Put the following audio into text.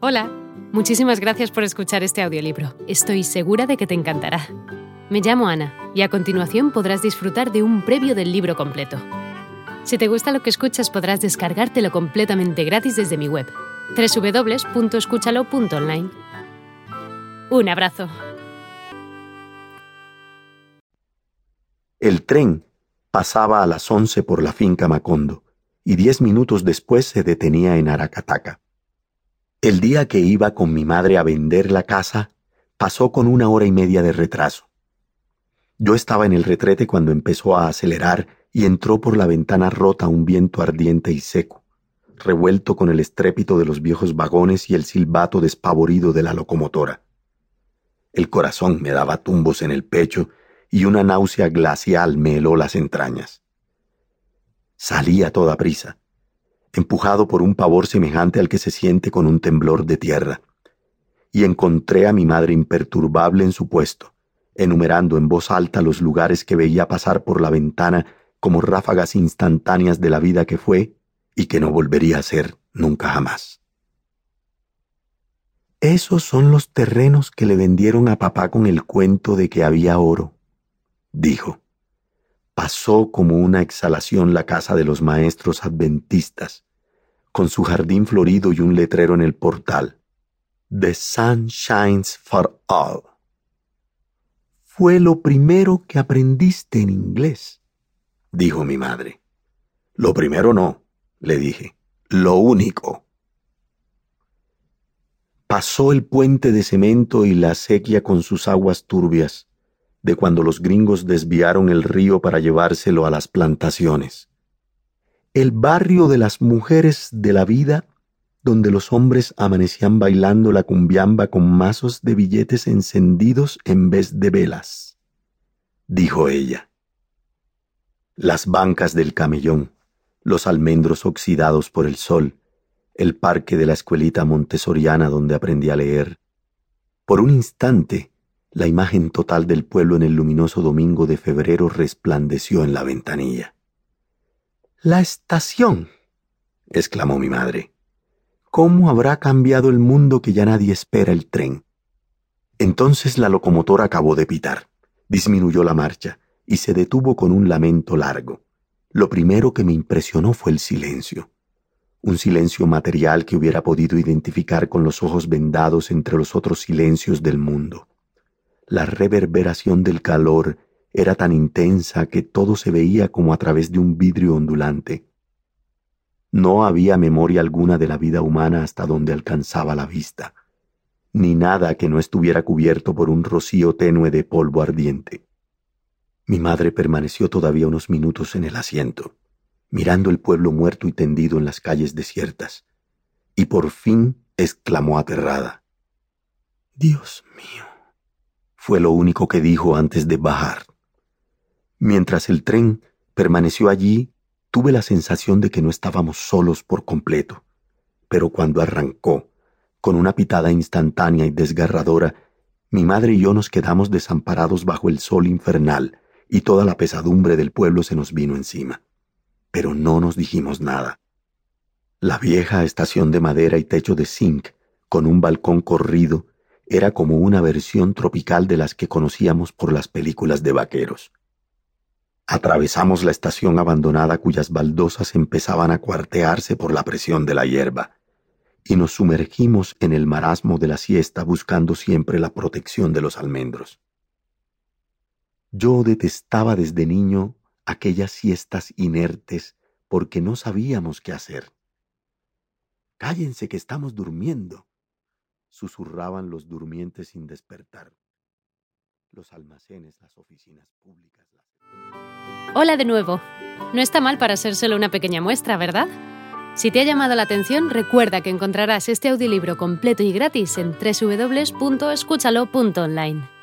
Hola, muchísimas gracias por escuchar este audiolibro. Estoy segura de que te encantará. Me llamo Ana y a continuación podrás disfrutar de un previo del libro completo. Si te gusta lo que escuchas podrás descargártelo completamente gratis desde mi web, www.escúchalo.online. Un abrazo. El tren pasaba a las once por la finca Macondo y diez minutos después se detenía en Aracataca. El día que iba con mi madre a vender la casa, pasó con una hora y media de retraso. Yo estaba en el retrete cuando empezó a acelerar y entró por la ventana rota un viento ardiente y seco, revuelto con el estrépito de los viejos vagones y el silbato despavorido de la locomotora. El corazón me daba tumbos en el pecho y una náusea glacial me heló las entrañas. Salí a toda prisa empujado por un pavor semejante al que se siente con un temblor de tierra, y encontré a mi madre imperturbable en su puesto, enumerando en voz alta los lugares que veía pasar por la ventana como ráfagas instantáneas de la vida que fue y que no volvería a ser nunca jamás. Esos son los terrenos que le vendieron a papá con el cuento de que había oro, dijo. Pasó como una exhalación la casa de los maestros adventistas, con su jardín florido y un letrero en el portal. The sun shines for all. Fue lo primero que aprendiste en inglés, dijo mi madre. Lo primero no, le dije, lo único. Pasó el puente de cemento y la sequía con sus aguas turbias, de cuando los gringos desviaron el río para llevárselo a las plantaciones el barrio de las mujeres de la vida, donde los hombres amanecían bailando la cumbiamba con mazos de billetes encendidos en vez de velas, dijo ella. Las bancas del camellón, los almendros oxidados por el sol, el parque de la escuelita montessoriana donde aprendí a leer. Por un instante, la imagen total del pueblo en el luminoso domingo de febrero resplandeció en la ventanilla. La estación, exclamó mi madre. ¿Cómo habrá cambiado el mundo que ya nadie espera el tren? Entonces la locomotora acabó de pitar, disminuyó la marcha y se detuvo con un lamento largo. Lo primero que me impresionó fue el silencio, un silencio material que hubiera podido identificar con los ojos vendados entre los otros silencios del mundo. La reverberación del calor era tan intensa que todo se veía como a través de un vidrio ondulante. No había memoria alguna de la vida humana hasta donde alcanzaba la vista, ni nada que no estuviera cubierto por un rocío tenue de polvo ardiente. Mi madre permaneció todavía unos minutos en el asiento, mirando el pueblo muerto y tendido en las calles desiertas, y por fin exclamó aterrada. Dios mío. Fue lo único que dijo antes de bajar. Mientras el tren permaneció allí, tuve la sensación de que no estábamos solos por completo. Pero cuando arrancó, con una pitada instantánea y desgarradora, mi madre y yo nos quedamos desamparados bajo el sol infernal y toda la pesadumbre del pueblo se nos vino encima. Pero no nos dijimos nada. La vieja estación de madera y techo de zinc, con un balcón corrido, era como una versión tropical de las que conocíamos por las películas de vaqueros. Atravesamos la estación abandonada cuyas baldosas empezaban a cuartearse por la presión de la hierba, y nos sumergimos en el marasmo de la siesta buscando siempre la protección de los almendros. Yo detestaba desde niño aquellas siestas inertes porque no sabíamos qué hacer. Cállense que estamos durmiendo, susurraban los durmientes sin despertar. Los almacenes, las oficinas públicas, Hola de nuevo. No está mal para ser solo una pequeña muestra, ¿verdad? Si te ha llamado la atención, recuerda que encontrarás este audiolibro completo y gratis en www.escúchalo.online.